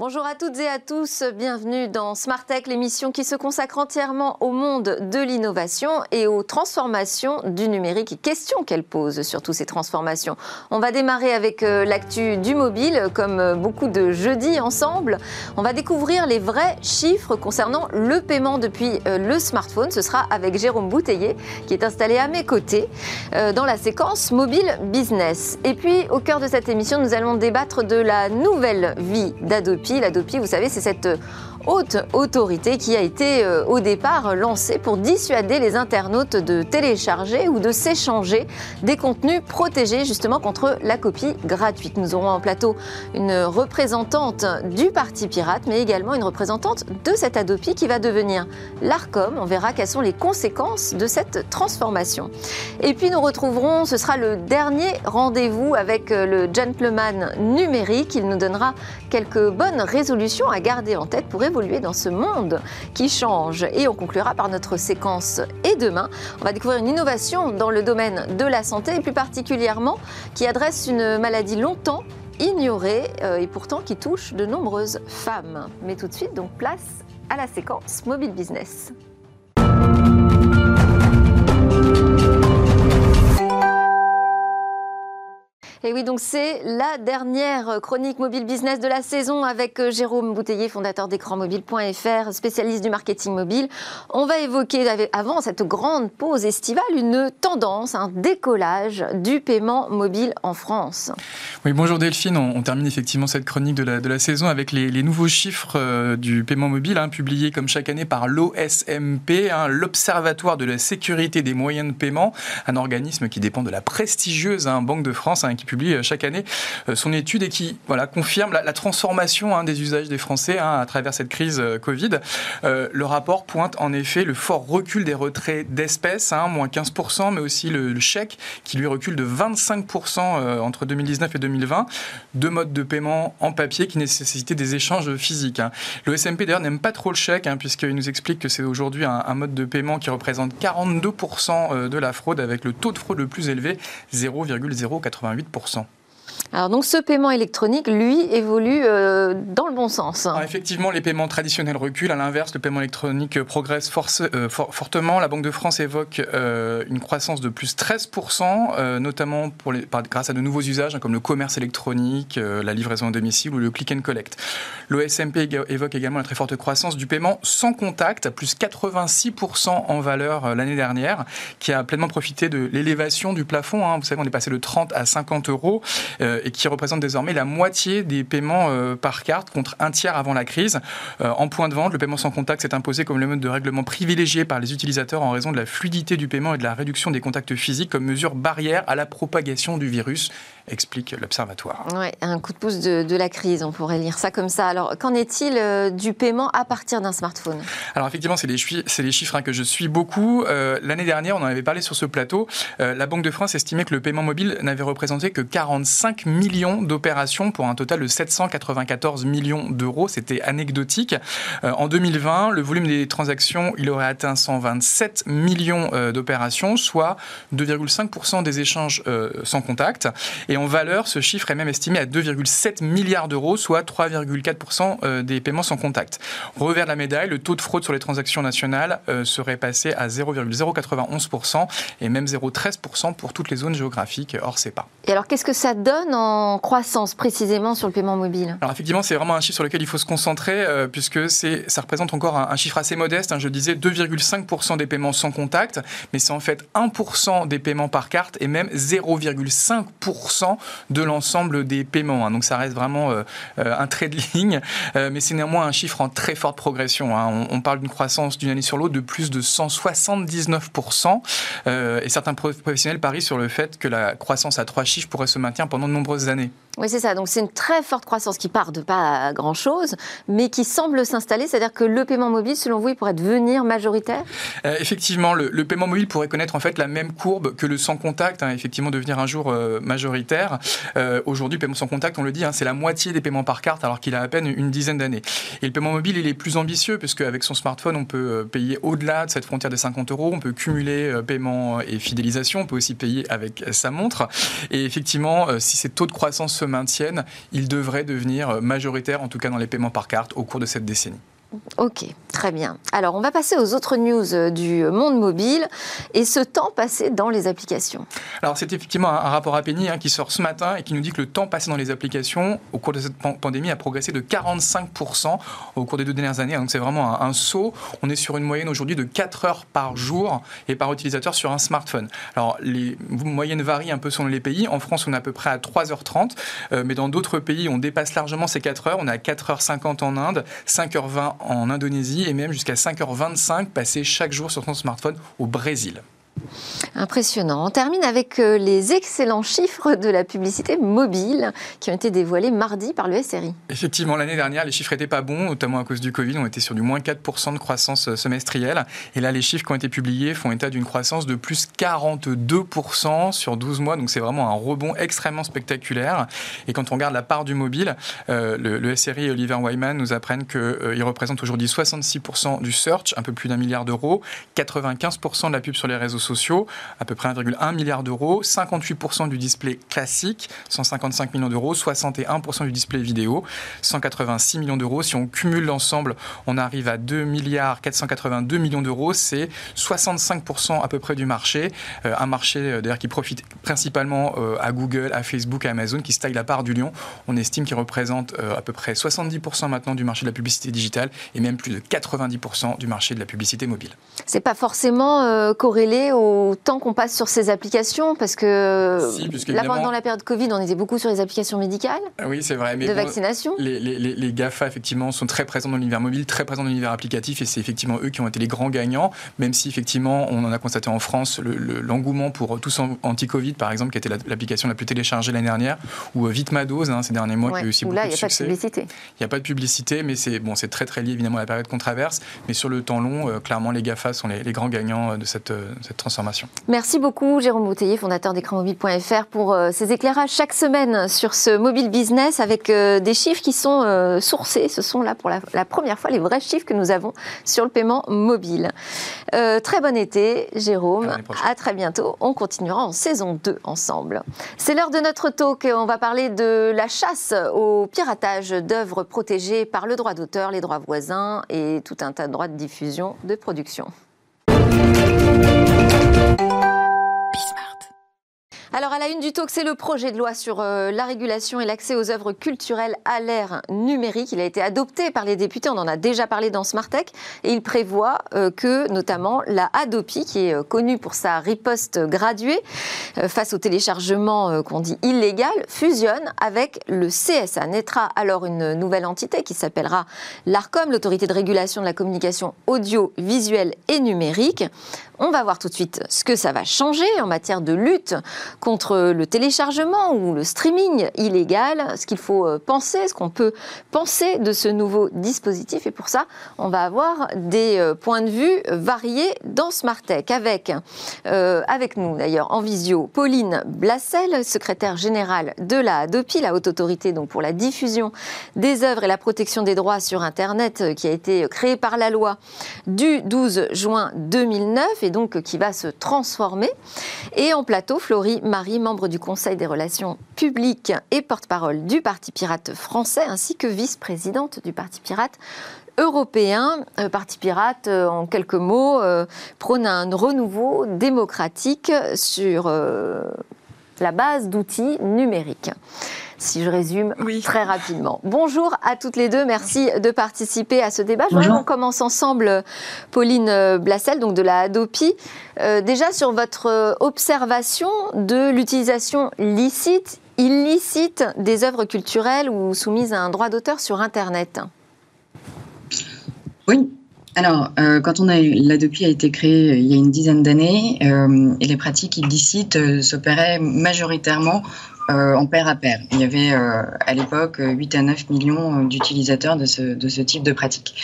Bonjour à toutes et à tous, bienvenue dans Smart Tech, l'émission qui se consacre entièrement au monde de l'innovation et aux transformations du numérique et questions qu'elle pose sur toutes ces transformations. On va démarrer avec euh, l'actu du mobile, comme euh, beaucoup de jeudis ensemble. On va découvrir les vrais chiffres concernant le paiement depuis euh, le smartphone. Ce sera avec Jérôme Bouteiller, qui est installé à mes côtés dans la séquence mobile business. Et puis, au cœur de cette émission, nous allons débattre de la nouvelle vie d'Adopi L'Adopi, vous savez, c'est cette haute autorité qui a été euh, au départ lancée pour dissuader les internautes de télécharger ou de s'échanger des contenus protégés justement contre la copie gratuite. Nous aurons en plateau une représentante du Parti Pirate, mais également une représentante de cette Adopi qui va devenir l'ARCOM. On verra quelles sont les conséquences de cette transformation. Et puis nous retrouverons, ce sera le dernier rendez-vous avec euh, le gentleman numérique. Il nous donnera quelques bonnes résolutions à garder en tête pour dans ce monde qui change. Et on conclura par notre séquence Et demain, on va découvrir une innovation dans le domaine de la santé et plus particulièrement qui adresse une maladie longtemps ignorée euh, et pourtant qui touche de nombreuses femmes. Mais tout de suite, donc place à la séquence Mobile Business. Et oui, donc c'est la dernière chronique mobile business de la saison avec euh, Jérôme Bouteiller, fondateur d'écranmobile.fr, spécialiste du marketing mobile. On va évoquer avant cette grande pause estivale une tendance, un décollage du paiement mobile en France. Oui, bonjour Delphine. On, termine effectivement cette chronique de la, saison avec les, nouveaux chiffres euh, du paiement mobile hein, publiés comme chaque année par l'OSMP, hein, l'Observatoire de la sécurité des moyens de paiement, un organisme qui dépend de la prestigieuse hein, Banque de France, qui publie euh, chaque année euh, son étude et qui voilà, confirme la, transformation hein, des usages des Français hein, à travers cette crise euh, Covid. le rapport pointe en effet le fort recul des retraits d'espèces, hein, moins 15%, mais aussi le, chèque qui lui recule de 25% entre 2019 et 2020. Deux modes de paiement en papier qui nécessitaient des échanges physiques. Le SMP d'ailleurs n'aime pas trop le chèque puisqu'il nous explique que c'est aujourd'hui un, mode de paiement qui représente 42% de la fraude avec le taux de fraude le plus élevé, 0,088%. 20%. Alors donc ce paiement électronique, lui, évolue euh, dans le bon sens. effectivement, les paiements traditionnels reculent. À l'inverse, le paiement électronique progresse euh, fortement. La Banque de France évoque euh, une croissance de plus 13%, notamment grâce à de nouveaux usages hein, comme le commerce électronique, la livraison à domicile ou le click and collect. L'OSMP évoque également la très forte croissance du paiement sans contact, plus 86% en valeur l'année dernière, qui a pleinement profité de l'élévation du plafond. Hein. Vous savez, on est passé de 30 à 50 euros euh, et qui représente désormais la moitié des paiements euh, par carte contre un tiers avant la crise. Euh, en point de vente, le paiement sans contact s'est imposé comme le mode de règlement privilégié par les utilisateurs en raison de la fluidité du paiement et de la réduction des contacts physiques comme mesure barrière à la propagation du virus explique l'Observatoire. Oui, un coup de pouce de, la crise, on pourrait lire ça comme ça. Alors, qu'en est-il du paiement à partir d'un smartphone? Alors, effectivement, c'est les, les, chiffres hein, que je suis beaucoup. L'année dernière, on en avait parlé sur ce plateau, la Banque de France estimait que le paiement mobile n'avait représenté que 45 millions d'opérations pour un total de 794 millions d'euros. C'était anecdotique. Euh, en 2020, le volume des transactions, il aurait atteint 127 millions euh, d'opérations, soit 2,5% des échanges euh, sans contact. Et en valeur, ce chiffre est même estimé à 2,7 milliards d'euros, soit 3,4% des paiements sans contact. Revers de la médaille, le taux de fraude sur les transactions nationales serait passé à 0,091% et même 0,13% pour toutes les zones géographiques hors CEPA. Et alors, qu'est-ce que ça donne en croissance précisément sur le paiement mobile? Alors effectivement, c'est vraiment un chiffre sur lequel il faut se concentrer euh, puisque c'est, ça représente encore un, chiffre assez modeste. Hein. je disais 2,5% des paiements sans contact, mais c'est en fait 1% des paiements par carte et même 0,5% de l'ensemble des paiements. Hein. donc ça reste vraiment euh, euh, un trait de ligne, mais c'est néanmoins un chiffre en très forte progression. Hein. on, on, parle d'une croissance d'une année sur l'autre de plus de 179%. et certains professionnels parient sur le fait que la croissance à trois chiffres pourrait se maintenir pendant de nombreuses années. Oui, c'est ça. Donc c'est une très forte croissance qui part de pas grand-chose, mais qui semble s'installer. C'est-à-dire que le paiement mobile, selon vous, il pourrait devenir majoritaire? Euh, Effectivement, le, paiement mobile pourrait connaître en fait la même courbe que le sans contact, hein, effectivement devenir un jour euh, majoritaire. Euh, aujourd'hui, paiement sans contact, on le dit, hein, c'est la moitié des paiements par carte, alors qu'il a à peine une dizaine d'années. Et le paiement mobile, il est plus ambitieux, puisque avec son smartphone, on peut payer au-delà de cette frontière des 50 euros, on peut cumuler paiement et fidélisation, on peut aussi payer avec sa montre. Et effectivement, si ces taux de croissance se maintiennent, il devrait devenir majoritaire, en tout cas dans les paiements par carte, au cours de cette décennie. Ok, très bien. Alors, on va passer aux autres news euh, du monde mobile et ce temps passé dans les applications. Alors, c'est effectivement un, rapport à Penny hein, qui sort ce matin et qui nous dit que le temps passé dans les applications au cours de cette pandémie a progressé de 45% au cours des deux dernières années. Donc, c'est vraiment un, saut. On est sur une moyenne aujourd'hui de 4 heures par jour et par utilisateur sur un smartphone. Alors, les moyennes varient un peu selon les pays. En France, on est à peu près à 3h30, euh, mais dans d'autres pays, on dépasse largement ces 4 heures. On est à 4h50 en Inde, 5h20 en Indonésie et même jusqu'à 5h25 passé chaque jour sur son smartphone au Brésil. Impressionnant. On termine avec euh, les excellents chiffres de la publicité mobile qui ont été dévoilés mardi par le SRI. Effectivement, l'année dernière, les chiffres n'étaient pas bons, notamment à cause du Covid. On était sur du moins 4% de croissance euh, semestrielle. Et là, les chiffres qui ont été publiés font état d'une croissance de plus 42% sur 12 mois. Donc c'est vraiment un rebond extrêmement spectaculaire. Et quand on regarde la part du mobile, euh, le, SRI et Oliver Wyman nous apprennent qu'il représente aujourd'hui 66% du search, un peu plus d'un milliard d'euros, 95% de la pub sur les réseaux sociaux, à peu près 1,1 milliard d'euros, 58% du display classique, 155 millions d'euros, 61% du display vidéo, 186 millions d'euros. Si on cumule l'ensemble, on arrive à 2 milliards 482 millions d'euros. C'est 65% à peu près du marché. Euh, un marché euh, d'ailleurs qui profite principalement euh, à Google, à Facebook, à Amazon, qui se la part du lion. On estime qu'il représente à peu près 70% maintenant du marché de la publicité digitale et même plus de 90% du marché de la publicité mobile. C'est pas forcément corrélé au temps qu'on passe sur ces applications Parce que là, pendant la période Covid, on était beaucoup sur les applications médicales. Ah oui, c'est vrai. Mais de vaccination. Les, les, les, GAFA, effectivement, sont très présents dans l'univers mobile, très présents dans l'univers applicatif, et c'est effectivement eux qui ont été les grands gagnants, même si, effectivement, on en a constaté en France l'engouement pour Tous Anti-Covid, par exemple, qui était l'application la plus téléchargée l'année dernière, ou euh, Vite ma dose, hein, ces derniers mois, qui a eu aussi beaucoup là, de succès. Il n'y a pas de publicité. Il n'y a pas de publicité, mais c'est bon, très, très lié, évidemment, à la période qu'on traverse. Mais sur le temps long, euh, clairement, les GAFA sont les, grands gagnants euh, de cette, cette transformation. Merci beaucoup, Jérôme Bouteiller, fondateur d'écranmobile.fr, pour euh, ces éclairages chaque semaine sur ce mobile business avec euh, des chiffres qui sont euh, sourcés. Ce sont là pour la, première fois les vrais chiffres que nous avons sur le paiement mobile. très bon été, Jérôme. À, très bientôt. On continuera en saison 2 ensemble. C'est l'heure de notre talk. On va parler de la chasse au piratage d'œuvres protégées par le droit d'auteur, les droits voisins et tout un tas de droits de diffusion de production. Alors à la une du talk, c'est le projet de loi sur euh, la régulation et l'accès aux œuvres culturelles à l'ère numérique. Il a été adopté par les députés, on en a déjà parlé dans Smartech, et il prévoit euh, que notamment la Adopi, qui est euh, connue pour sa riposte graduée face au téléchargement qu'on dit illégal, fusionne avec le CSA. Naîtra alors une nouvelle entité qui s'appellera l'ARCOM, l'autorité de régulation de la communication audiovisuelle et numérique. On va voir tout de suite ce que ça va changer en matière de lutte contre le téléchargement ou le streaming illégal, ce qu'il faut euh, penser, ce qu'on peut penser de ce nouveau dispositif. Et pour ça, on va avoir des euh, points de vue variés dans Smartech avec, euh, avec nous d'ailleurs en visio Pauline Blassel, secrétaire générale de la ADOPI, la haute autorité donc pour la diffusion des œuvres et la protection des droits sur Internet qui a été créée par la loi du 12 juin 2009 donc qui va se transformer. Et en plateau, Florie Marie, membre du Conseil des relations publiques et porte-parole du Parti pirate français, ainsi que vice-présidente du Parti pirate européen. Euh, Parti pirate, euh, en quelques mots, euh, prône un renouveau démocratique sur la base d'outils numériques si je résume très rapidement. Bonjour à toutes les deux, merci de participer à ce débat. Je voudrais qu'on commence ensemble, Pauline Blassel, donc de la Adopi. Euh, déjà sur votre euh, observation de l'utilisation licite, illicite des œuvres culturelles ou soumises à un droit d'auteur sur Internet. Oui, alors, euh, quand on a l'Adopi a été créé il y a une dizaine d'années, et les pratiques illicites s'opéraient majoritairement euh, en pair à pair. Il y avait euh, à l'époque 8 à 9 millions d'utilisateurs de ce, de ce type de pratique.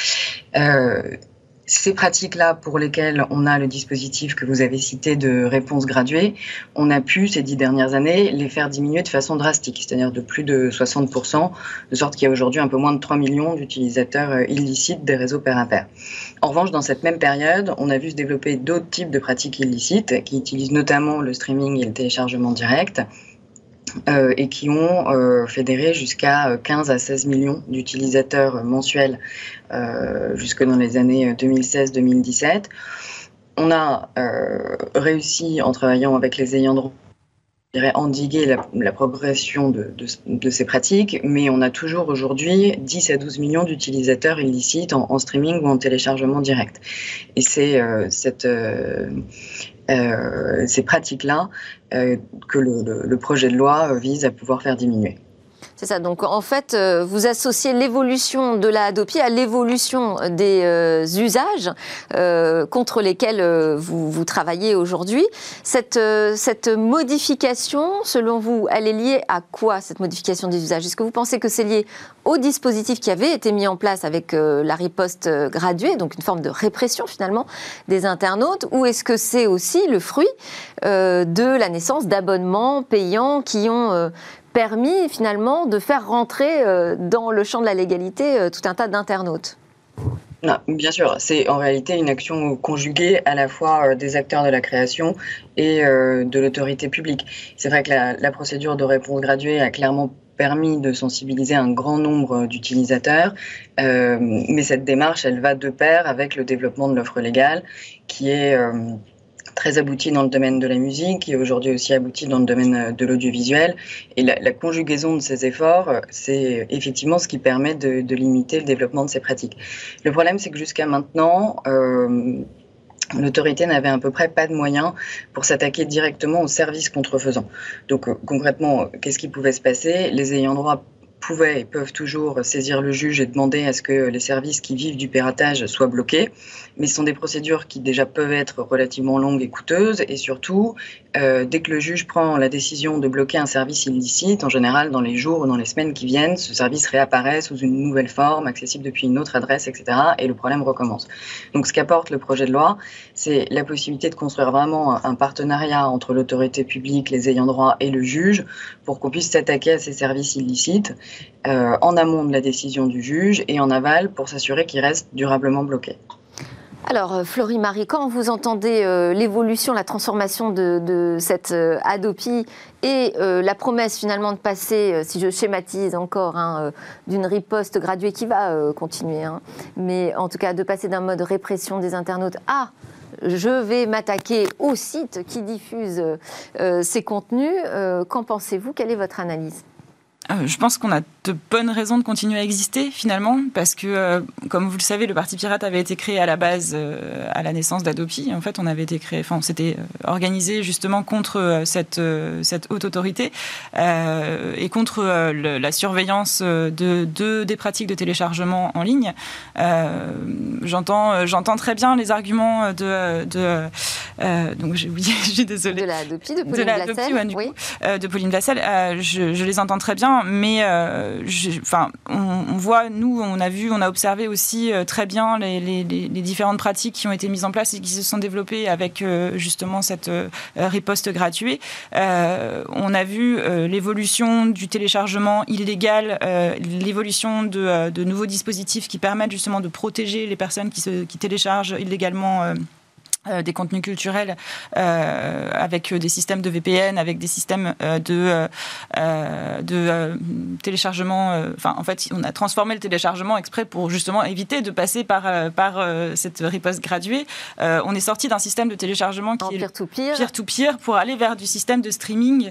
Euh, ces pratiques-là pour lesquelles on a le dispositif que vous avez cité de réponse graduée, on a pu ces dix dernières années les faire diminuer de façon drastique, c'est-à-dire de plus de 60%, de sorte qu'il y a aujourd'hui un peu moins de 3 millions d'utilisateurs illicites des réseaux pair à pair. En revanche, dans cette même période, on a vu se développer d'autres types de pratiques illicites qui utilisent notamment le streaming et le téléchargement direct et qui ont fédéré jusqu'à 15 à 16 millions d'utilisateurs mensuels jusque dans les années 2016-2017. On a réussi en travaillant avec les ayants droit endiguer la, progression de, ces pratiques, mais on a toujours aujourd'hui 10 à 12 millions d'utilisateurs illicites en, streaming ou en téléchargement direct. Et c'est euh, euh, euh, ces pratiques-là que le, projet de loi vise à pouvoir faire diminuer. C'est ça. Donc en fait, euh, vous associez l'évolution de la Hadopi à l'évolution des euh, usages euh, contre lesquels vous, vous, travaillez aujourd'hui. Cette, cette modification, selon vous, elle est liée à quoi cette modification des usages? Est-ce que vous pensez que c'est lié au dispositif qui avait été mis en place avec la riposte graduée, donc une forme de répression finalement des internautes, ou est-ce que c'est aussi le fruit de la naissance d'abonnements payants qui ont permis finalement de faire rentrer euh, dans le champ de la légalité euh, tout un tas d'internautes bien sûr, c'est en réalité une action conjuguée à la fois euh, des acteurs de la création et de l'autorité publique. C'est vrai que la, procédure de réponse graduée a clairement permis de sensibiliser un grand nombre d'utilisateurs, mais cette démarche, elle va de pair avec le développement de l'offre légale qui est très abouti dans le domaine de la musique, qui aujourd'hui aussi abouti dans le domaine euh, de l'audiovisuel. Et la, conjugaison de ces efforts, euh, c'est effectivement ce qui permet de, limiter le développement de ces pratiques. Le problème, c'est que jusqu'à maintenant, euh, L'autorité n'avait à peu près pas de moyens pour s'attaquer directement aux services contrefaisants. Donc concrètement, qu'est-ce qui pouvait se passer? Les ayants droit pouvaient et peuvent toujours saisir le juge et demander à ce que les services qui vivent du piratage soient bloqués mais ce sont des procédures qui déjà peuvent être relativement longues et coûteuses, et surtout, euh, dès que le juge prend la décision de bloquer un service illicite, en général, dans les jours ou dans les semaines qui viennent, ce service réapparaît sous une nouvelle forme, accessible depuis une autre adresse, etc., et le problème recommence. Donc ce qu'apporte le projet de loi, c'est la possibilité de construire vraiment un partenariat entre l'autorité publique, les ayants droit et le juge, pour qu'on puisse s'attaquer à ces services illicites euh, en amont de la décision du juge et en aval pour s'assurer qu'ils restent durablement bloqués. Alors, euh, Florie Marie, quand vous entendez euh, l'évolution, la transformation de, cette euh, Adopi et la promesse finalement de passer, si je schématise encore, hein, d'une riposte graduée qui va continuer, hein, mais en tout cas de passer d'un mode répression des internautes à je vais m'attaquer aux sites qui diffusent ces contenus. Qu'en pensez-vous? Quelle est votre analyse? Je pense qu'on a de bonnes raisons de continuer à exister finalement, parce que, euh, comme vous le savez, le Parti Pirate avait été créé à la base euh, à la naissance d'Adopi. En fait, on avait été créé, enfin, on s'était euh, organisé justement contre cette, cette haute autorité et contre la surveillance de, de, des pratiques de téléchargement en ligne. j'entends, j'entends très bien les arguments de, de donc j'ai oublié, je suis désolée. De l'Adopi, de Pauline Vlassel. oui. de Pauline Vlassel. Je, je, les entends très bien, mais enfin, on, voit, nous, on a vu, on a observé aussi euh, très bien les, différentes pratiques qui ont été mises en place et qui se sont développées avec euh, justement cette euh, riposte gratuite. on a vu l'évolution du téléchargement illégal, l'évolution de, nouveaux dispositifs qui permettent justement de protéger les personnes qui téléchargent illégalement euh, des contenus culturels euh, avec des systèmes de VPN, avec des systèmes euh, de, de téléchargement. Enfin, en fait, on a transformé le téléchargement exprès pour justement éviter de passer par, par cette riposte graduée. on est sorti d'un système de téléchargement qui est peer-to-peer -peer. to -peer pour aller vers du système de streaming.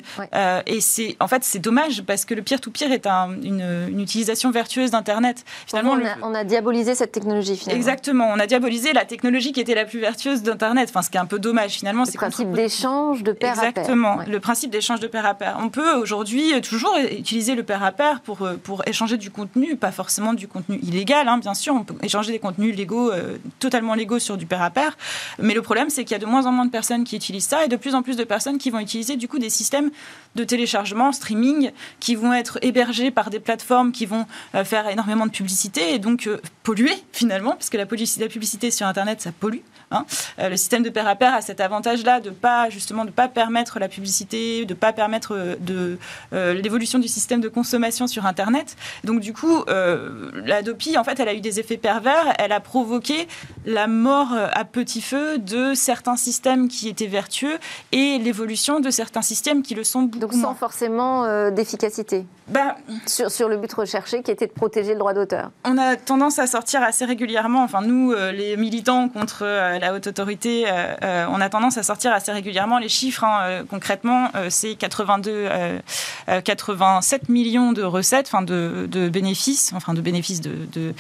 et c'est en fait c'est dommage parce que le peer-to-peer est une, une, utilisation vertueuse d'Internet. Finalement, on a, on a, diabolisé cette technologie. Finalement. Exactement, on a diabolisé la technologie qui était la plus vertueuse d'Internet Enfin, ce qui est un peu dommage finalement. Le principe d'échange de pair à pair. Exactement, le principe d'échange de pair à pair. On peut aujourd'hui toujours utiliser le pair à pair pour, euh, pour échanger du contenu, pas forcément du contenu illégal, hein, bien sûr. On peut échanger des contenus légaux, euh, totalement légaux sur du pair à pair. Mais le problème, c'est qu'il y a de moins en moins de personnes qui utilisent ça et de plus en plus de personnes qui vont utiliser du coup des systèmes de téléchargement, streaming, qui vont être hébergés par des plateformes qui vont euh, faire énormément de publicité et donc polluer finalement, parce que la, la publicité sur Internet, ça pollue. Hein. le système de pair à pair a cet avantage-là de pas justement de pas permettre la publicité, de pas permettre de l'évolution du système de consommation sur Internet. Donc du coup, la Dopi, en fait, elle a eu des effets pervers. Elle a provoqué la mort à petit feu de certains systèmes qui étaient vertueux et l'évolution de certains systèmes qui le sont beaucoup Donc sans forcément d'efficacité bah, sur, sur, le but recherché qui était de protéger le droit d'auteur On a tendance à sortir assez régulièrement, enfin nous, euh, les militants contre euh, la haute autorité, euh, on a tendance à sortir assez régulièrement les chiffres. Hein, concrètement, c'est 82, 87 millions de recettes, enfin de, de, bénéfices, enfin de bénéfices de, de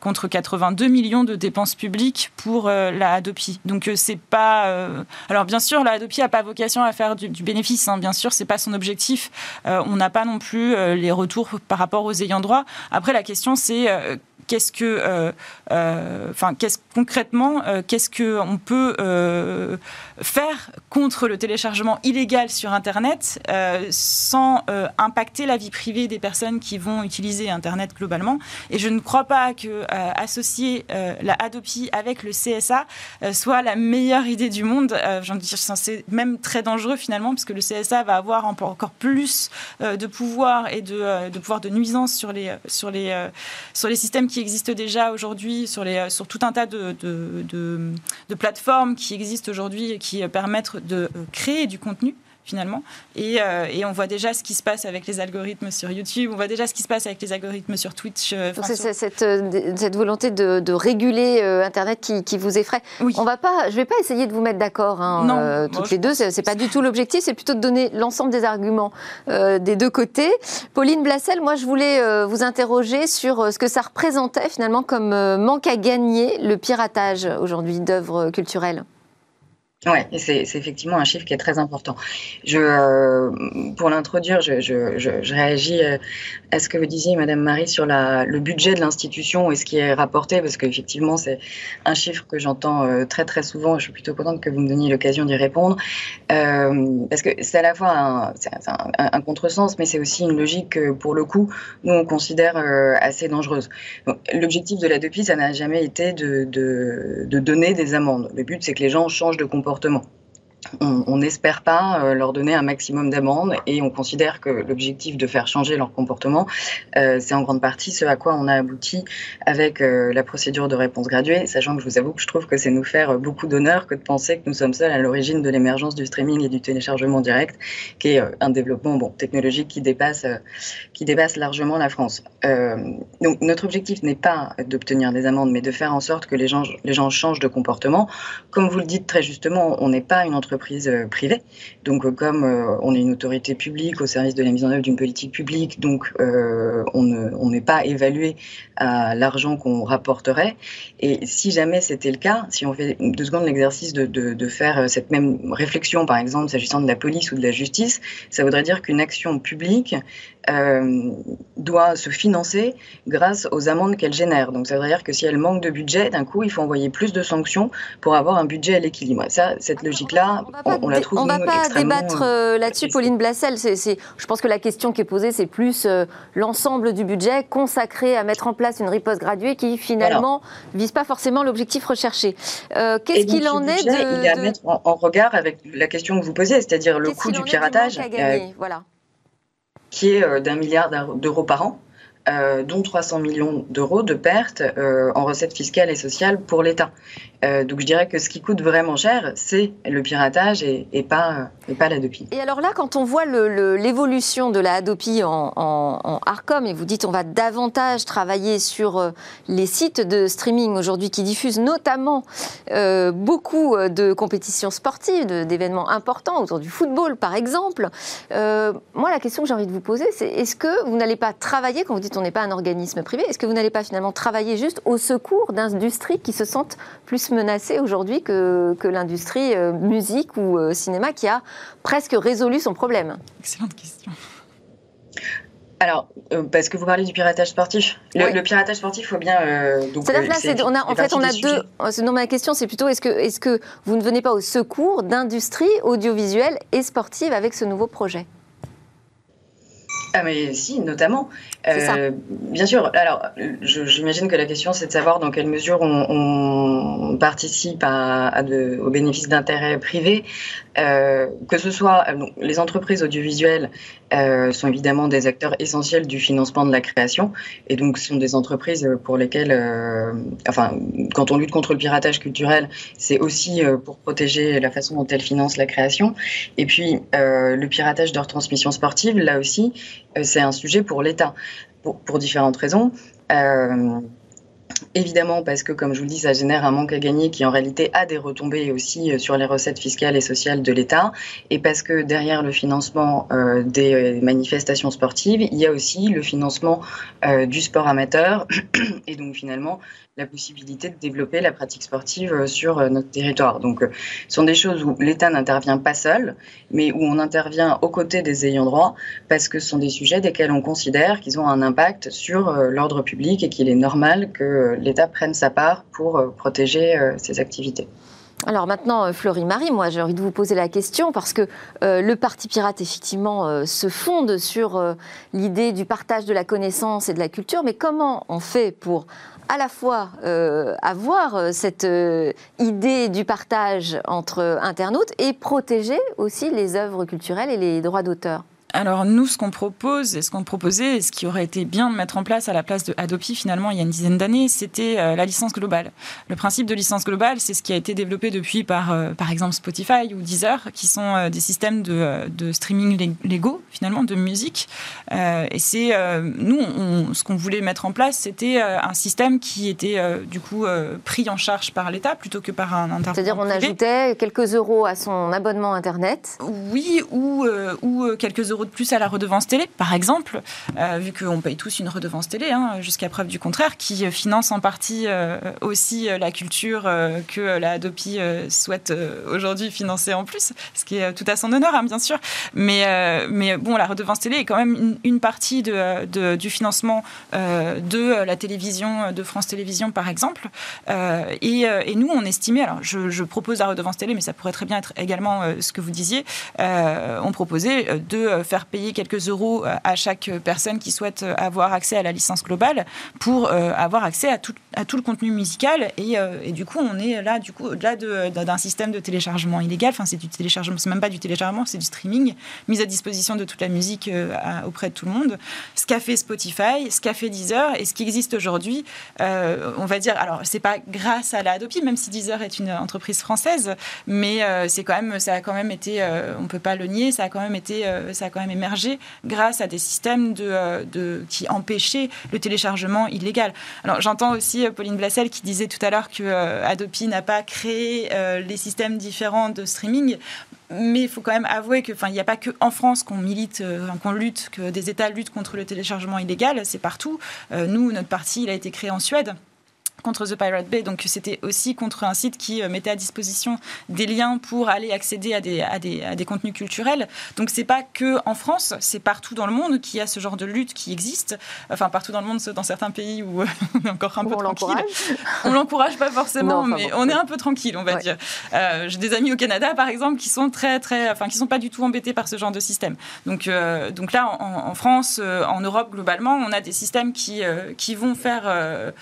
contre 82 millions de dépenses publiques pour la Hadopi. Donc c'est pas. alors bien sûr, la Hadopi n'a pas vocation à faire du, du bénéfice. Hein, bien sûr, c'est pas son objectif. Euh, on n'a pas non plus euh, les retours par rapport aux ayants droit. Après, la question, c'est euh, qu'est-ce que, enfin, qu'est-ce concrètement, qu'est-ce que on peut faire contre le téléchargement illégal sur Internet sans impacter la vie privée des personnes qui vont utiliser Internet globalement? Et je ne crois pas que associer la Hadopi avec le CSA soit la meilleure idée du monde. c'est même très dangereux finalement, puisque le CSA va avoir encore plus euh, de pouvoir et de, euh, de, pouvoir de nuisance sur les, sur les, euh, sur les systèmes qui existent déjà aujourd'hui, sur, les, sur tout un tas de, plateformes qui existent aujourd'hui et qui permettent de créer du contenu finalement. Et, euh, et, on voit déjà ce qui se passe avec les algorithmes sur YouTube, on voit déjà ce qui se passe avec les algorithmes sur Twitch. Euh, Donc c'est cette, euh, cette, volonté de, de réguler Internet qui, qui, vous effraie. Oui. On va pas, je ne vais pas essayer de vous mettre d'accord hein, toutes les deux, c'est pas du tout l'objectif, c'est plutôt de donner l'ensemble des arguments des deux côtés. Pauline Blassel, moi je voulais vous interroger sur ce que ça représentait finalement comme manque à gagner le piratage aujourd'hui d'œuvres culturelles. Oui, c'est effectivement un chiffre qui est très important. Euh, pour l'introduire, je, réagis euh, à ce que vous disiez, Madame Marie, sur le budget de l'institution et ce qui est rapporté, parce qu'effectivement, c'est un chiffre que j'entends euh, très très souvent. Je suis plutôt contente que vous me donniez l'occasion d'y répondre, parce que c'est à la fois un, un, un contresens, mais c'est aussi une logique que, pour le coup, nous on considère assez dangereuse. L'objectif de la DEPI, ça n'a jamais été de donner des amendes. Le but, c'est que les gens changent de comportement comportement on n'espère pas euh, leur donner un maximum d'amendes et on considère que l'objectif de faire changer leur comportement, euh, c'est en grande partie ce à quoi on a abouti avec euh, la procédure de réponse graduée, sachant que je vous avoue que je trouve que c'est nous faire beaucoup d'honneur que de penser que nous sommes seuls à l'origine de l'émergence du streaming et du téléchargement direct, qui est un développement technologique qui dépasse, qui dépasse largement la France. donc notre objectif n'est pas d'obtenir des amendes, mais de faire en sorte que les gens, les gens changent de comportement. Comme vous le dites très justement, on n'est pas une entreprise entreprise euh, privée. Donc, euh, comme euh, on est une autorité publique au service de la mise en œuvre d'une politique publique, donc on n'est pas évalué à l'argent qu'on rapporterait. Et si jamais c'était le cas, si on fait deux secondes l'exercice de, de, de, faire cette même réflexion, par exemple, s'agissant de la police ou de la justice, ça voudrait dire qu'une action publique euh, doit se financer grâce aux amendes qu'elle génère. Donc ça veut dire que si elle manque de budget, d'un coup, il faut envoyer plus de sanctions pour avoir un budget à l'équilibre. Ça, cette logique-là, on, ne va pas débattre euh, euh, là-dessus, Pauline Blassel. je pense que la question qui est posée, c'est plus l'ensemble du budget consacré à mettre en place une riposte graduée qui finalement ne vise pas forcément l'objectif recherché. Qu'est-ce qu'il en est de, Il est à mettre en, regard avec la question que vous posez, c'est-à-dire le coût du piratage. voilà qui est euh, d'un milliard d'euros par an. Euh, dont 300 millions d'euros de pertes euh, en recettes fiscales et sociales pour l'État. Euh, donc je dirais que ce qui coûte vraiment cher, c'est le piratage et, pas, et pas l'Adopi. Et alors là, quand on voit l'évolution de la en, Arcom, et vous dites on va davantage travailler sur euh, les sites de streaming aujourd'hui qui diffusent notamment euh, beaucoup de compétitions sportives, d'événements importants, autour du football par exemple, euh, moi la question que j'ai envie de vous poser, c'est est-ce que vous n'allez pas travailler, quand vous dites on n'est pas un organisme privé, est-ce que vous n'allez pas finalement travailler juste au secours d'industries qui se sentent plus menacée aujourd'hui que, que l'industrie euh, musique ou euh, cinéma qui a presque résolu son problème Excellente question. Alors, euh, parce que vous parlez du piratage sportif. Le, piratage sportif, il faut bien. C'est-à-dire là, on a, en fait, on a deux. Non, ma question, c'est plutôt est-ce que, est que vous ne venez pas au secours d'industries audiovisuelles et sportives avec ce nouveau projet? Ah mais si, notamment. Euh, bien sûr. Alors, j'imagine que la question, c'est de savoir dans quelle mesure on, participe à, de, au bénéfice d'intérêts privés. Euh, que ce soit les entreprises audiovisuelles euh, sont évidemment des acteurs essentiels du financement de la création et donc sont des entreprises pour lesquelles, enfin, quand on lutte contre le piratage culturel, c'est aussi pour protéger la façon dont elles financent la création. Et puis le piratage de retransmission sportive, là aussi, c'est un sujet pour l'État, pour, différentes raisons. Euh, évidemment, parce que, comme je vous le dis, ça génère un manque à gagner qui, en réalité, a des retombées aussi euh, sur les recettes fiscales et sociales de l'État. Et parce que derrière le financement euh, des manifestations sportives, il y a aussi le financement du sport amateur. Et donc, finalement, la possibilité de développer la pratique sportive euh, sur euh, notre territoire. Donc, euh, ce sont des choses où l'État n'intervient pas seul, mais où on intervient aux côtés des ayants droit, parce que ce sont des sujets desquels on considère qu'ils ont un impact sur l'ordre public et qu'il est normal que l'État prenne sa part pour protéger ces activités. Alors maintenant, Florie Marie, moi j'ai envie de vous poser la question parce que le Parti pirate effectivement se fonde sur l'idée du partage de la connaissance et de la culture, mais comment on fait pour à la fois euh, avoir euh, cette euh, idée du partage entre internautes et protéger aussi les œuvres culturelles et les droits d'auteur alors nous, ce qu'on propose, et ce qu'on proposait, et ce qui aurait été bien de mettre en place à la place de Adopi finalement il y a une dizaine d'années, c'était euh, la licence globale. Le principe de licence globale, c'est ce qui a été développé depuis par, euh, par exemple Spotify ou Deezer, qui sont euh, des systèmes de, de, streaming légaux finalement de musique. et c'est nous, ce qu'on voulait mettre en place, c'était un système qui était du coup pris en charge par l'État plutôt que par un intervenant. C'est-à-dire on ajoutait quelques euros à son abonnement internet. Oui, ou, ou quelques euros de plus à la redevance télé, par exemple, euh, vu qu'on paye tous une redevance télé, hein, jusqu'à preuve du contraire, qui euh, finance en partie euh, aussi la culture que la Adopi souhaite aujourd'hui financer en plus, ce qui est tout à son honneur, hein, bien sûr. Mais, bon, la redevance télé est quand même une, partie du financement de la télévision, de France Télévisions, par exemple. Et, et, nous, on estimait, alors je, je, propose la redevance télé, mais ça pourrait très bien être également ce que vous disiez, on proposait de faire payer quelques euros euh, à chaque personne qui souhaite euh, avoir accès à la licence globale pour euh, avoir accès à tout, le contenu musical. Et, du coup, on est là, du coup, au-delà d'un système de téléchargement illégal. Enfin, c'est du téléchargement, c'est même pas du téléchargement, c'est du streaming, mise à disposition de toute la musique auprès de tout le monde. Ce qu'a fait Spotify, ce qu'a fait Deezer et ce qui existe aujourd'hui, on va dire, alors c'est pas grâce à la Adopi, même si Deezer est une entreprise française, mais c'est quand même, ça a quand même été, on peut pas le nier, ça a quand même été, ça a quand émergé grâce à des systèmes de, euh, de, qui empêchaient le téléchargement illégal. Alors j'entends aussi euh, Pauline Blassel qui disait tout à l'heure que euh, Adopi n'a pas créé les systèmes différents de streaming. Mais il faut quand même avouer qu'il n'y a pas que en France qu'on milite, qu'on lutte, que des États luttent contre le téléchargement illégal. C'est partout. nous, notre parti, il a été créé en Suède contre The Pirate Bay. Donc c'était aussi contre un site qui euh, mettait à disposition des liens pour aller accéder à des, à des, à des contenus culturels. Donc c'est pas que en France, c'est partout dans le monde qu'il y a ce genre de lutte qui existe. Enfin partout dans le monde, dans certains pays où on est encore un peu tranquille. On l'encourage pas forcément, mais on est un peu tranquille, on va dire. Euh, J'ai des amis au Canada, par exemple, qui sont très très, enfin qui sont pas du tout embêtés par ce genre de système. Donc euh, donc là, en, en France, euh, en Europe globalement, on a des systèmes qui qui vont faire,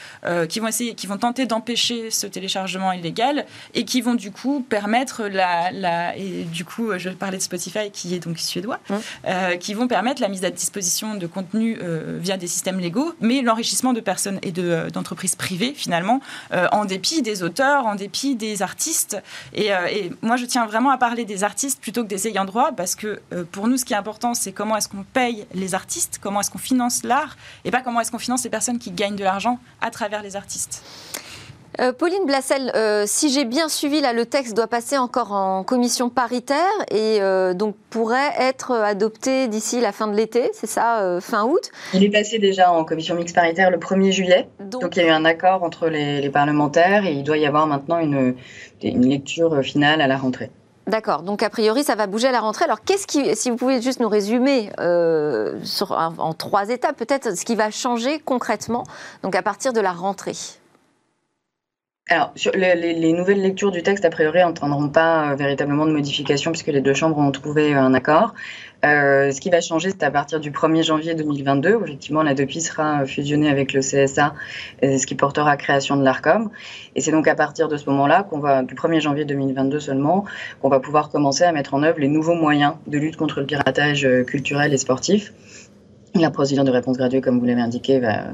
qui vont essayer qui vont tenter d'empêcher ce téléchargement illégal et qui vont du coup permettre la, la et du coup je parlais de Spotify qui est donc suédois, mmh. euh, qui vont permettre la mise à disposition de contenu euh, via des systèmes légaux, mais l'enrichissement de personnes et euh, d'entreprises privées finalement, en dépit des auteurs, en dépit des artistes. Et, et, moi je tiens vraiment à parler des artistes plutôt que des ayants droit parce que pour nous ce qui est important c'est comment est-ce qu'on paye les artistes, comment est-ce qu'on finance l'art et pas comment est-ce qu'on finance les personnes qui gagnent de l'argent à travers les artistes. Euh, Pauline Blassel, euh, si j'ai bien suivi, là, le texte doit passer encore en commission paritaire et euh, donc pourrait être adopté d'ici la fin de l'été, c'est ça, fin août? Il est passé déjà en commission mixte paritaire le 1er juillet, donc, il y a eu un accord entre les, parlementaires et il doit y avoir maintenant une, lecture finale à la rentrée. D'accord, donc a priori ça va bouger à la rentrée. Alors qu'est-ce qui, si vous pouvez juste nous résumer sur, en trois étapes peut-être ce qui va changer concrètement donc à partir de la rentrée? Alors, sur les, nouvelles lectures du texte, a priori, n'entraîneront pas véritablement de modifications puisque les deux chambres ont trouvé un accord. Euh, ce qui va changer, c'est à partir du 1er janvier 2022, où effectivement la DEPI sera fusionnée avec le CSA, ce qui portera à création de l'ARCOM. Et c'est donc à partir de ce moment-là, qu'on va, du 1er janvier 2022 seulement, qu'on va pouvoir commencer à mettre en œuvre les nouveaux moyens de lutte contre le piratage euh, culturel et sportif. La procédure de réponse graduée, comme vous l'avez indiqué, va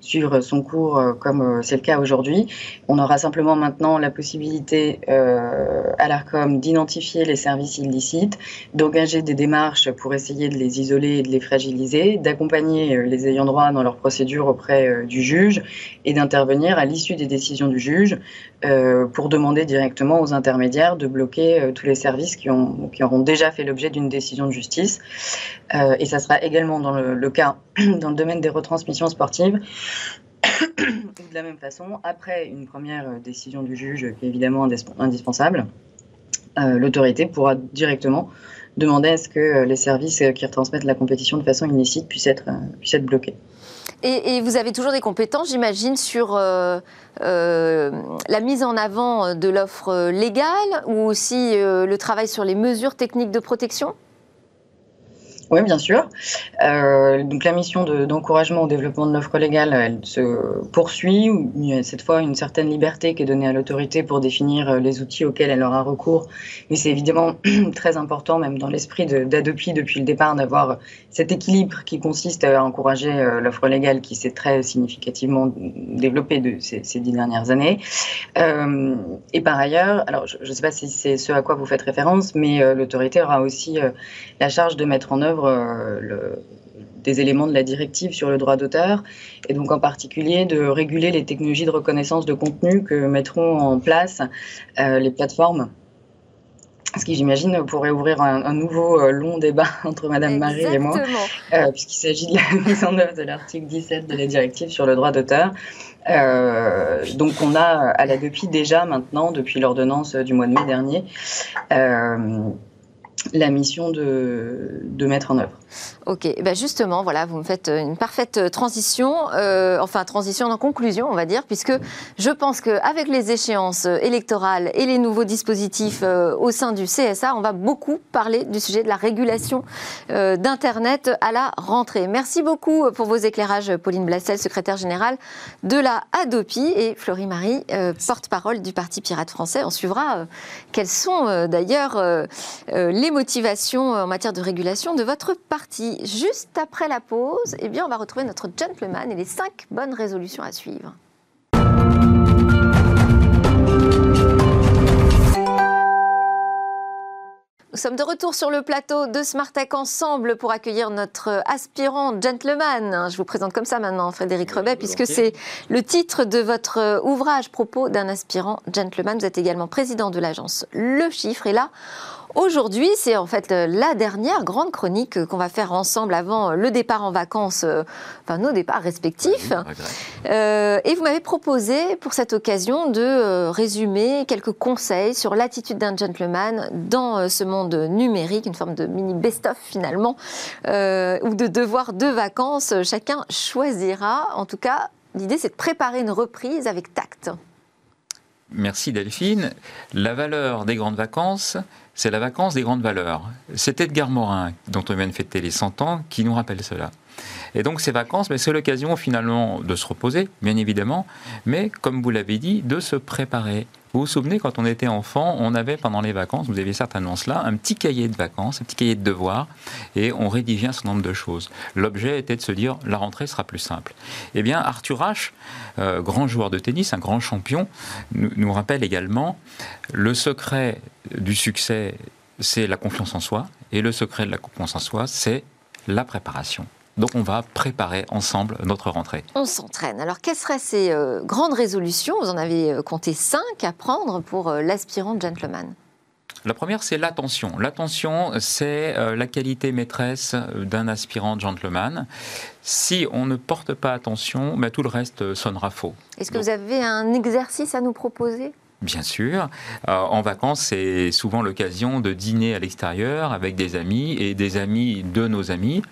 suivre son cours euh, comme euh, c'est le cas aujourd'hui. On aura simplement maintenant la possibilité euh, à l'ARCOM d'identifier les services illicites, d'engager des démarches pour essayer de les isoler et de les fragiliser, d'accompagner les ayants droit dans leur procédure auprès du juge et d'intervenir à l'issue des décisions du juge pour demander directement aux intermédiaires de bloquer tous les services qui, ont, auront déjà fait l'objet d'une décision de justice. et ça sera également dans le, le cas dans le domaine des retransmissions sportives de la même façon, après une première euh, décision du juge qui est évidemment indispensable, euh, l'autorité pourra directement demander à ce que euh, les services qui retransmettent la compétition de façon illicite puissent être, puissent être bloqués. Et, vous avez toujours des compétences, j'imagine, sur la mise en avant de l'offre légale ou aussi le travail sur les mesures techniques de protection? Oui, bien sûr. Euh, donc la mission d'encouragement au développement de l'offre légale, elle se poursuit. Il y a cette fois une certaine liberté qui est donnée à l'autorité pour définir euh, les outils auxquels elle aura recours. Mais c'est évidemment très important, même dans l'esprit d'Adopi depuis le départ, d'avoir cet équilibre qui consiste à encourager euh, l'offre légale qui s'est très significativement développée ces, dix dernières années. Et par ailleurs, alors je ne sais pas si c'est ce à quoi vous faites référence, mais l'autorité aura aussi la charge de mettre en œuvre euh, le, des éléments de la directive sur le droit d'auteur, et donc en particulier de réguler les technologies de reconnaissance de contenu que mettront en place euh, les plateformes. Ce qui, j'imagine, pourrait ouvrir un, nouveau euh, long débat entre Madame Marie et moi, puisqu'il s'agit de la mise en œuvre de l'article 17 de la directive sur le droit d'auteur. donc, on a à la DEPI déjà maintenant, depuis l'ordonnance du mois de mai dernier, la mission de, de mettre en œuvre. Ok, ben justement, voilà, vous me faites une parfaite transition, euh, enfin transition en conclusion, on va dire, puisque je pense qu'avec les échéances électorales et les nouveaux dispositifs euh, au sein du CSA, on va beaucoup parler du sujet de la régulation euh, d'Internet à la rentrée. Merci beaucoup pour vos éclairages, Pauline Blassel, secrétaire générale de la ADOPI, et Florie Marie, porte-parole du Parti Pirate Français. On suivra quelles sont d'ailleurs les motivations en matière de régulation de votre parti juste après la pause, eh bien, on va retrouver notre gentleman et les cinq bonnes résolutions à suivre. Nous sommes de retour sur le plateau de Smart Tech ensemble pour accueillir notre aspirant gentleman. Je vous présente comme ça maintenant, Frédéric Rebet, puisque c'est le titre de votre ouvrage propos d'un aspirant gentleman. Vous êtes également président de l'agence Le Chiffre. Et là, Aujourd'hui, c'est en fait euh, la dernière grande chronique euh, qu'on va faire ensemble avant euh, le départ en vacances, enfin nos départs respectifs. et vous m'avez proposé pour cette occasion de résumer quelques conseils sur l'attitude d'un gentleman dans ce monde numérique, une forme de mini best-of finalement, ou de devoir de vacances. Chacun choisira. En tout cas, l'idée c'est de préparer une reprise avec tact. Merci Delphine. La valeur des grandes vacances, c'est la vacance des grandes valeurs. C'est Edgar Morin, dont on vient de fêter les 100 ans, qui nous rappelle cela. Et donc ces vacances, c'est l'occasion finalement de se reposer, bien évidemment, mais comme vous l'avez dit, de se préparer. Vous vous souvenez, quand on était enfant, on avait pendant les vacances, vous aviez certainement cela, un petit cahier de vacances, un petit cahier de devoirs, et on rédigeait un certain nombre de choses. L'objet était de se dire, la rentrée sera plus simple. Eh bien, Arthur Ashe, euh, grand joueur de tennis, un grand champion, nous rappelle également, le secret du succès, c'est la confiance en soi, et le secret de la confiance en soi, c'est la préparation. Donc on va préparer ensemble notre rentrée. On s'entraîne. Alors quelles seraient ces euh, grandes résolutions? Vous en avez euh, compté cinq à prendre pour euh, l'aspirant gentleman. La première, c'est l'attention. L'attention, c'est la qualité maîtresse d'un aspirant gentleman. Si on ne porte pas attention, tout le reste sonnera faux. Est-ce que vous avez un exercice à nous proposer? Bien sûr. Euh, en vacances, c'est souvent l'occasion de dîner à l'extérieur avec des amis et des amis de nos amis.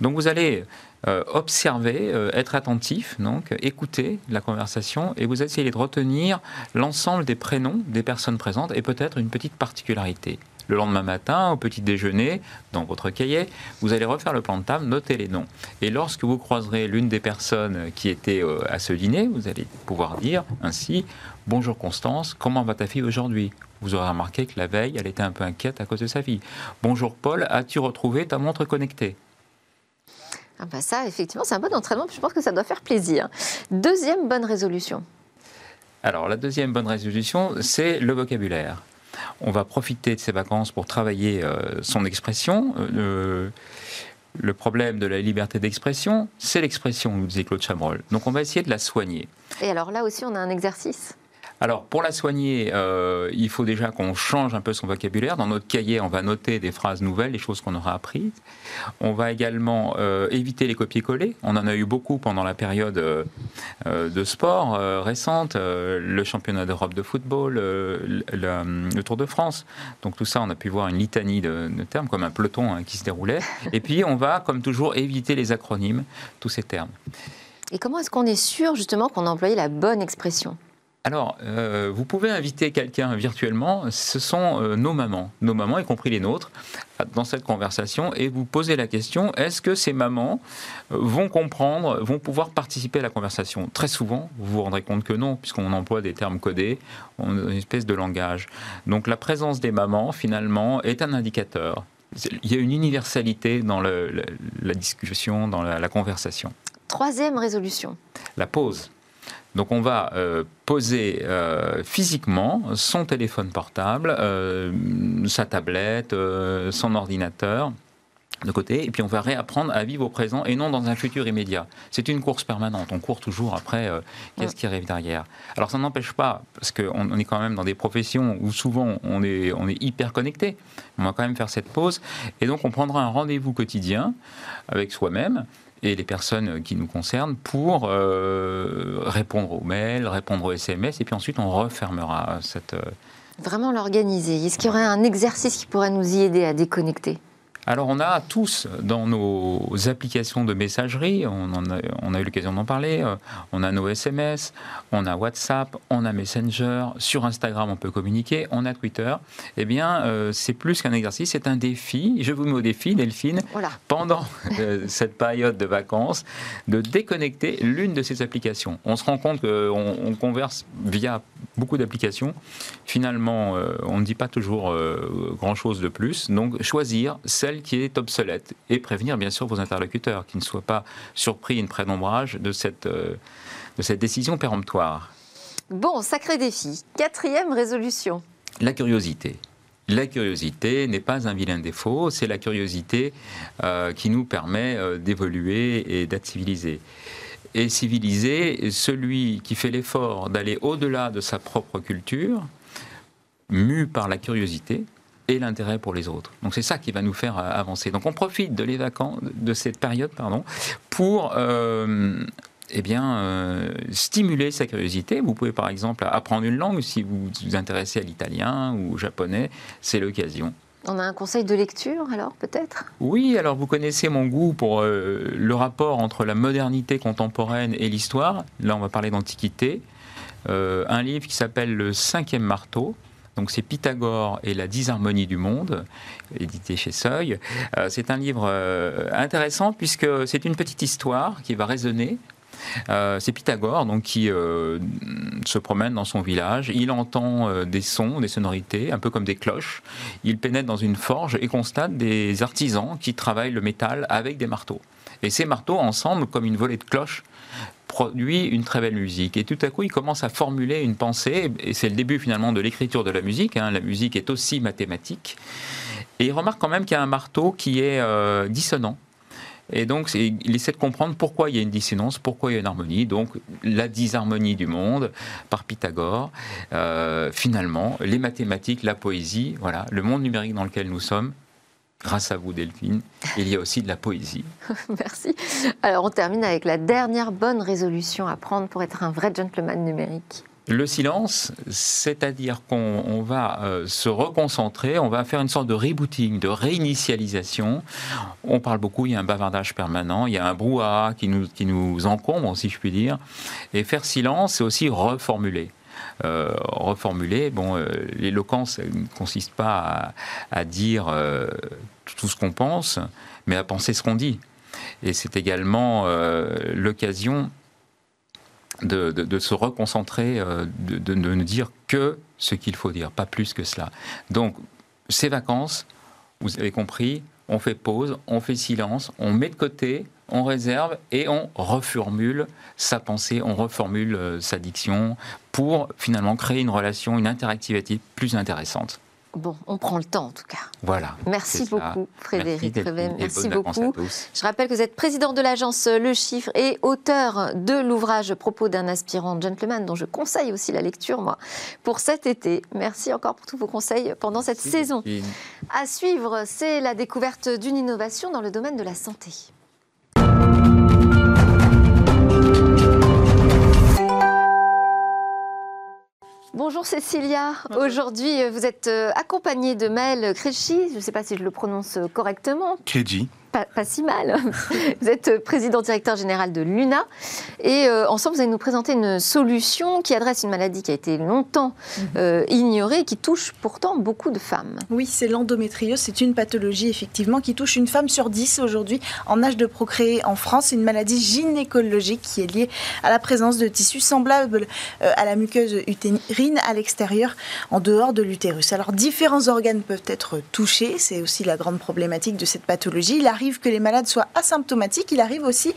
Donc vous allez euh, observer, euh, être attentif, donc écouter la conversation et vous essayez de retenir l'ensemble des prénoms des personnes présentes et peut-être une petite particularité. Le lendemain matin, au petit déjeuner, dans votre cahier, vous allez refaire le plan de table, noter les noms. Et lorsque vous croiserez l'une des personnes qui était à ce dîner, vous allez pouvoir dire ainsi Bonjour Constance, comment va ta fille aujourd'hui? Vous aurez remarqué que la veille, elle était un peu inquiète à cause de sa fille. Bonjour Paul, as-tu retrouvé ta montre connectée? Ah bah Ça, effectivement, c'est un bon entraînement, je pense que ça doit faire plaisir. Deuxième bonne résolution. Alors, la deuxième bonne résolution, c'est le vocabulaire. On va profiter de ces vacances pour travailler euh, son expression. Euh, le problème de la liberté d'expression, c'est l'expression, nous disait Claude Chabrol. Donc on va essayer de la soigner. Et alors là aussi, on a un exercice alors, pour la soigner, euh, il faut déjà qu'on change un peu son vocabulaire. Dans notre cahier, on va noter des phrases nouvelles, des choses qu'on aura apprises. On va également euh, éviter les copier-coller. On en a eu beaucoup pendant la période euh, de sport récente, le championnat d'Europe de football, le, Tour de France. Donc tout ça, on a pu voir une litanie de, termes, comme un peloton hein, qui se déroulait. Et puis, on va, comme toujours, éviter les acronymes, tous ces termes. Et comment est-ce qu'on est sûr justement qu'on a employé la bonne expression? Alors, euh, vous pouvez inviter quelqu'un virtuellement, ce sont euh, nos mamans, nos mamans, y compris les nôtres, dans cette conversation, et vous posez la question, est-ce que ces mamans euh, vont comprendre, vont pouvoir participer à la conversation? Très souvent, vous vous rendrez compte que non, puisqu'on emploie des termes codés, une espèce de langage. Donc la présence des mamans, finalement, est un indicateur. Il y a une universalité dans la discussion, dans la conversation. Troisième résolution. La pause. Donc on va euh, poser euh, physiquement son téléphone portable, euh, sa tablette, son ordinateur de côté, et puis on va réapprendre à vivre au présent et non dans un futur immédiat. C'est une course permanente, on court toujours après qu'est-ce qui arrive derrière. Alors ça n'empêche pas, parce qu'on est quand même dans des professions où souvent on est, on est hyper connecté, on va quand même faire cette pause, et donc on prendra un rendez-vous quotidien avec soi-même, et les personnes qui nous concernent pour euh, répondre aux mails, répondre aux SMS, et puis ensuite on refermera cette... Euh, Vraiment l'organiser. Est-ce qu'il y aurait un exercice qui pourrait nous y aider à déconnecter? Alors on a tous dans nos applications de messagerie, on, a, on a, eu l'occasion d'en parler, euh, on a nos SMS, on a WhatsApp, on a Messenger, sur Instagram on peut communiquer, on a Twitter. Eh bien euh, c'est plus qu'un exercice, c'est un défi. Je vous mets au défi, Delphine, pendant euh, cette période de vacances, de déconnecter l'une de ces applications. On se rend compte qu'on on converse via beaucoup d'applications. Finalement, on ne dit pas toujours grand-chose de plus. Donc choisir celle qui est obsolète et prévenir bien sûr vos interlocuteurs qui ne soient pas surpris et ne prennent ombrage de cette, euh, de cette décision péremptoire. Bon, sacré défi. Quatrième résolution. La curiosité. La curiosité n'est pas un vilain défaut, c'est la curiosité euh, qui nous permet euh, d'évoluer et d'être civilisé. Et civilisé, celui qui fait l'effort d'aller au-delà de sa propre culture, mu par la curiosité, et l'intérêt pour les autres. Donc c'est ça qui va nous faire euh, avancer. Donc on profite de, les vacances, de cette période pardon, pour euh, eh bien, euh, stimuler sa curiosité. Vous pouvez par exemple apprendre une langue si vous vous intéressez à l'italien ou au japonais, c'est l'occasion. On a un conseil de lecture alors peut-être? Oui, alors vous connaissez mon goût pour le rapport entre la modernité contemporaine et l'histoire. Là on va parler d'antiquité. un livre qui s'appelle Le cinquième marteau donc c'est Pythagore et la disharmonie du monde, édité chez Seuil. Euh, c'est un livre euh, intéressant puisque c'est une petite histoire qui va résonner euh, c'est Pythagore donc qui se promène dans son village. Il entend des sons, des sonorités, un peu comme des cloches. Il pénètre dans une forge et constate des artisans qui travaillent le métal avec des marteaux. Et ces marteaux ensemble, comme une volée de cloches, produit une très belle musique. Et tout à coup, il commence à formuler une pensée, et c'est le début finalement de l'écriture de la musique. Hein. La musique est aussi mathématique. Et il remarque quand même qu'il y a un marteau qui est euh, dissonant. Et donc, il essaie de comprendre pourquoi il y a une dissonance, pourquoi il y a une harmonie. Donc, la disharmonie du monde par Pythagore. Euh, finalement, les mathématiques, la poésie, voilà, le monde numérique dans lequel nous sommes grâce à vous Delphine, il y a aussi de la poésie. Merci. Alors on termine avec la dernière bonne résolution à prendre pour être un vrai gentleman numérique. Le silence, c'est-à-dire qu'on va euh, se reconcentrer, on va faire une sorte de rebooting, de réinitialisation. On parle beaucoup, il y a un bavardage permanent, il y a un brouhaha qui nous, qui nous encombre, si je puis dire. Et faire silence, c'est aussi reformuler. Euh. Bon, euh, l'éloquence ne consiste pas à, dire euh, tout ce qu'on pense, mais à penser ce qu'on dit. Et c'est également l'occasion de, se reconcentrer, de, de, ne dire que ce qu'il faut dire, pas plus que cela. Donc, ces vacances, vous avez compris, on fait pause, on fait silence, on met de côté, on réserve et on reformule sa pensée, on reformule euh, sa diction pour finalement créer une relation, une interactivité plus intéressante. Bon, on prend le temps en tout cas. Voilà. Merci beaucoup, Frédéric Merci, Merci beaucoup. Je rappelle que vous êtes président de l'agence Le Chiffre et auteur de l'ouvrage Propos d'un aspirant gentleman, dont je conseille aussi la lecture, moi, pour cet été. Merci encore pour tous vos conseils pendant cette saison. À suivre, c'est la découverte d'une innovation dans le domaine de la santé. Bonjour Cécilia. Aujourd'hui, vous êtes euh, accompagnée de Maël Créchy. Je ne sais pas si je le prononce correctement. Créchy pas, si mal. Vous êtes président directeur général de l'UNA et euh, ensemble vous allez nous présenter une solution qui adresse une maladie qui a été longtemps mhm. euh, ignorée et qui touche pourtant beaucoup de femmes. Oui, c'est l'endométriose. C'est une pathologie effectivement qui touche une femme sur dix aujourd'hui en âge de procréer en France. C'est une maladie gynécologique qui est liée à la présence de tissus semblables euh, à la muqueuse utérine à l'extérieur, en dehors de l'utérus. Alors différents organes peuvent être touchés. C'est aussi la grande problématique de cette pathologie. Arrive que les malades soient asymptomatiques, il arrive aussi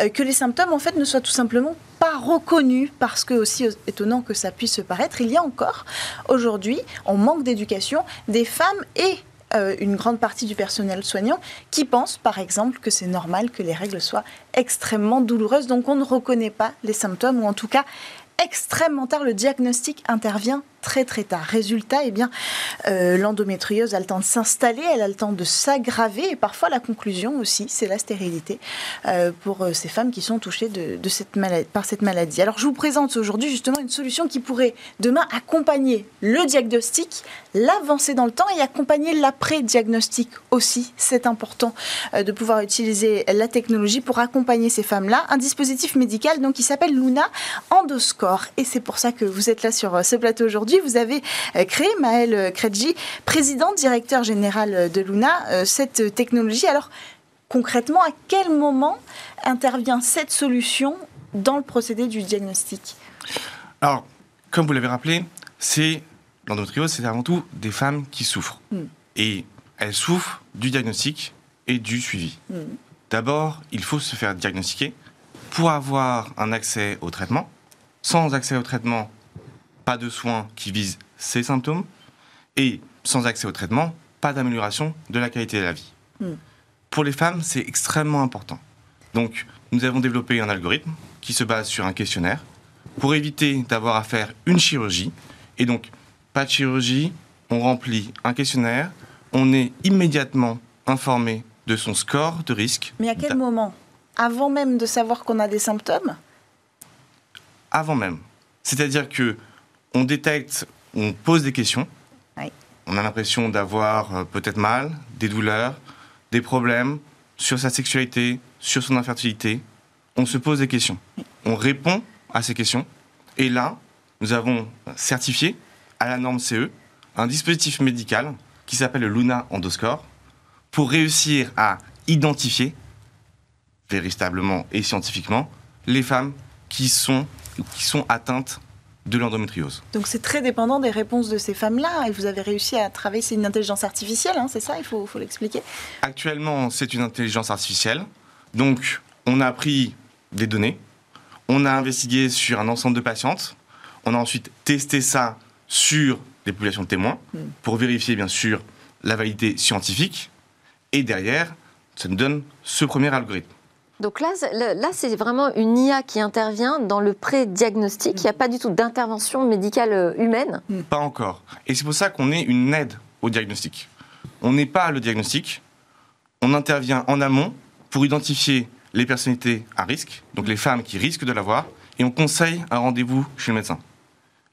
euh, que les symptômes en fait ne soient tout simplement pas reconnus parce que aussi étonnant que ça puisse paraître, il y a encore aujourd'hui, en manque d'éducation, des femmes et euh, une grande partie du personnel soignant qui pensent, par exemple, que c'est normal que les règles soient extrêmement douloureuses. Donc on ne reconnaît pas les symptômes, ou en tout cas extrêmement tard, le diagnostic intervient très très tard. Résultat, eh bien, euh, l'endométriose a le temps de s'installer, elle a le temps de s'aggraver et parfois la conclusion aussi, c'est la stérilité euh, pour euh, ces femmes qui sont touchées par cette maladie. Alors je vous présente aujourd'hui justement une solution qui pourrait demain accompagner le diagnostic, l'avancée dans le temps et accompagner l'après-diagnostic aussi. C'est important de pouvoir utiliser la technologie pour accompagner ces femmes-là. Un dispositif médical donc qui s'appelle Luna Endoscore et c'est pour ça que vous êtes là sur ce plateau aujourd'hui vous avez euh, créé, Maël Kredji, président, directeur général de Luna, euh, cette technologie. Alors, concrètement, à quel moment intervient cette solution dans le procédé du diagnostic? Alors, comme vous l'avez rappelé, c'est l'endométriose, c'est avant tout des femmes qui souffrent. Hmm. Et elles souffrent du diagnostic et du suivi. Hmm. D'abord, il faut se faire diagnostiquer pour avoir un accès au traitement. Sans accès au traitement, pas de soins qui visent ces symptômes, et sans accès au traitement, pas d'amélioration de la qualité de la vie. Hmm. Pour les femmes, c'est extrêmement important. Donc, nous avons développé un algorithme qui se base sur un questionnaire pour éviter d'avoir à faire une chirurgie. Et donc, pas de chirurgie, on remplit un questionnaire, on est immédiatement informé de son score de risque. Mais à quel moment? Avant même de savoir qu'on a des symptômes? Avant même. C'est-à-dire que on détecte, on pose des questions. On a l'impression d'avoir euh, peut-être mal, des douleurs, des problèmes sur sa sexualité, sur son infertilité. On se pose des questions. On répond à ces questions. Et là, nous avons certifié à la norme CE un dispositif médical qui s'appelle le Luna Endoscore pour réussir à identifier véritablement et scientifiquement les femmes qui sont, qui sont atteintes de l'endométriose. Donc c'est très dépendant des réponses de ces femmes-là. Et vous avez réussi à travailler, c'est une intelligence artificielle, hein, c'est ça, il faut, faut l'expliquer. Actuellement c'est une intelligence artificielle, donc on a pris des données, on a investigué sur un ensemble de patientes, on a ensuite testé ça sur des populations de témoins hmm. pour vérifier bien sûr la validité scientifique. Et derrière ça nous donne ce premier algorithme. Donc là, là c'est vraiment une IA qui intervient dans le pré-diagnostic. Il n'y a pas du tout d'intervention médicale euh, humaine hmm. Pas encore. Et c'est pour ça qu'on est une aide au diagnostic. On n'est pas le diagnostic, on intervient en amont pour identifier les personnalités à risque, donc les femmes qui risquent de l'avoir, et on conseille un rendez-vous chez le médecin.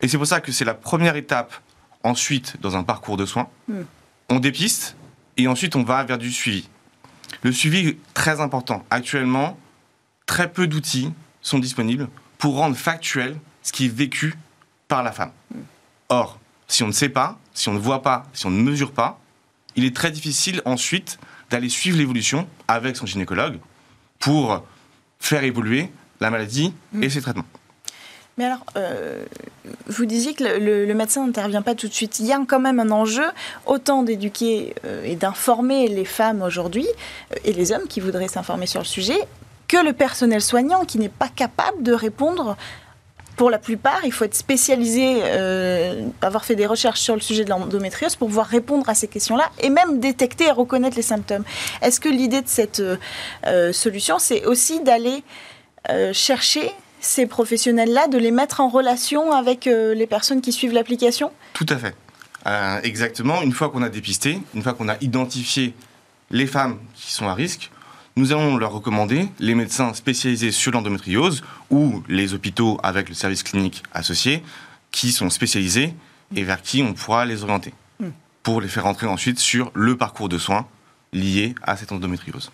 Et c'est pour ça que c'est la première étape ensuite dans un parcours de soins. Mm. On dépiste et ensuite on va vers du suivi. Le suivi est très important. Actuellement, très peu d'outils sont disponibles pour rendre factuel ce qui est vécu par la femme. Or, si on ne sait pas, si on ne voit pas, si on ne mesure pas, il est très difficile ensuite d'aller suivre l'évolution avec son gynécologue pour faire évoluer la maladie et ses traitements. Mais alors, euh, vous disiez que le, médecin n'intervient pas tout de suite. Il y a quand même un enjeu, autant d'éduquer euh, et d'informer les femmes aujourd'hui, euh, et les hommes qui voudraient s'informer sur le sujet, que le personnel soignant qui n'est pas capable de répondre. Pour la plupart, il faut être spécialisé, avoir fait des recherches sur le sujet de l'endométriose pour pouvoir répondre à ces questions-là et même détecter et reconnaître les symptômes. Est-ce que l'idée de cette solution, c'est aussi d'aller chercher ces professionnels-là, de les mettre en relation avec euh, les personnes qui suivent l'application? Tout à fait. Euh, exactement. Une fois qu'on a dépisté, une fois qu'on a identifié les femmes qui sont à risque, nous allons leur recommander les médecins spécialisés sur l'endométriose ou les hôpitaux avec le service clinique associé qui sont spécialisés et vers qui on pourra les orienter Mm. pour les faire entrer ensuite sur le parcours de soins lié à cette endométriose.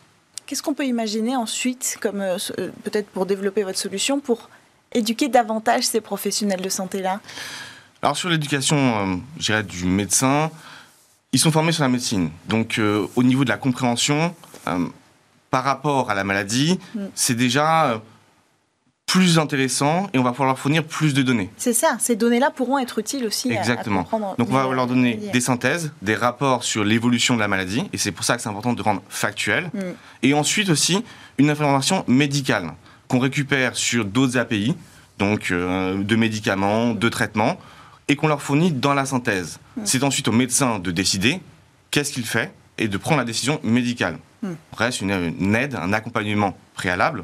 Qu'est-ce qu'on peut imaginer ensuite, comme euh, euh, peut-être pour développer votre solution, pour éduquer davantage ces professionnels de santé-là? Alors sur l'éducation, euh, je dirais, du médecin, ils sont formés sur la médecine. Donc euh, au niveau de la compréhension, par rapport à la maladie, Mm. c'est déjà plus intéressant et on va pouvoir leur fournir plus de données. C'est ça, ces données-là pourront être utiles aussi à, Exactement. comprendre. Donc on va leur donner des synthèses, des rapports sur l'évolution de la maladie, et c'est pour ça que c'est important de rendre factuel. Mm. Et ensuite aussi une information médicale qu'on récupère sur d'autres API, donc euh, de médicaments, de traitements, et qu'on leur fournit dans la synthèse. Mm. C'est ensuite au médecin de décider qu'est-ce qu'il fait et de prendre la décision médicale. Mm. Reste une, une aide, un accompagnement préalable.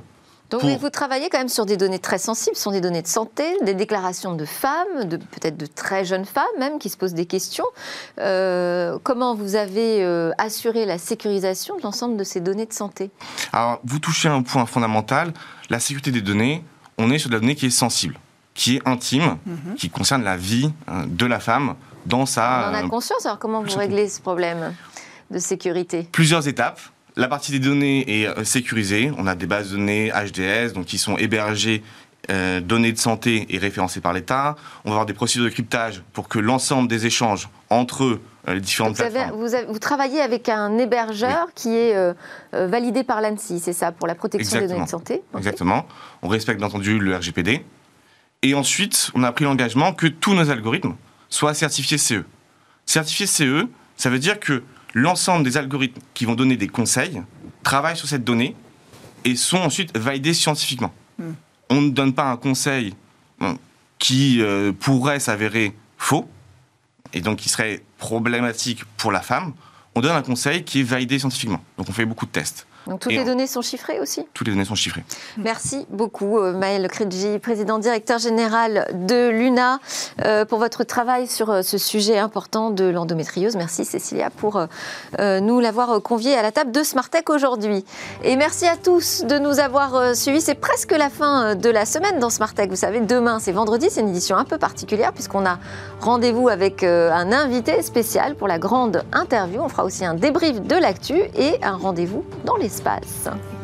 Donc Pour- vous travaillez quand même sur des données très sensibles, ce sont des données de santé, des déclarations de femmes, de peut-être de très jeunes femmes même qui se posent des questions. Euh, comment vous avez euh, assuré la sécurisation de l'ensemble de ces données de santé? Alors, vous touchez un point fondamental, la sécurité des données. On est sur de la donnée qui est sensible, qui est intime, Mhm. qui concerne la vie euh, de la femme dans On sa... en a conscience, alors comment vous réglez ce problème de sécurité? Plusieurs étapes. La partie des données est euh, sécurisée. On a des bases de données HDS, donc qui sont hébergées, euh, données de santé et référencées par l'État. On va avoir des procédures de cryptage pour que l'ensemble des échanges entre eux, euh, les différentes vous, avez- plateformes. vous avez- vous travaillez avec un hébergeur qui est euh, validé par l'ANSI, c'est ça, pour la protection des données de santé? Exactement. On respecte bien entendu le RGPD. Et ensuite, on a pris l'engagement que tous nos algorithmes soient certifiés CE. Certifiés CE, ça veut dire que l'ensemble des algorithmes qui vont donner des conseils travaillent sur cette donnée et sont ensuite validés scientifiquement. Hmm. On ne donne pas un conseil bon, qui euh, pourrait s'avérer faux et donc qui serait problématique pour la femme. On donne un conseil qui est validé scientifiquement. Donc on fait beaucoup de tests. Donc toutes Et les on- données sont chiffrées aussi Toutes les données sont chiffrées. Merci beaucoup, euh, Maël Kredji, président directeur général de l'UNA, euh, pour votre travail sur euh, ce sujet important de l'endométriose. Merci, Cécilia, pour nous l'avoir convié à la table de Smartech aujourd'hui. Et merci à tous de nous avoir suivis. C'est presque la fin de la semaine dans Smartech. Vous savez, demain, c'est vendredi. C'est une édition un peu particulière puisqu'on a rendez-vous avec un invité spécial pour la grande interview. On fera aussi un débrief de l'actu et un rendez-vous dans espaço.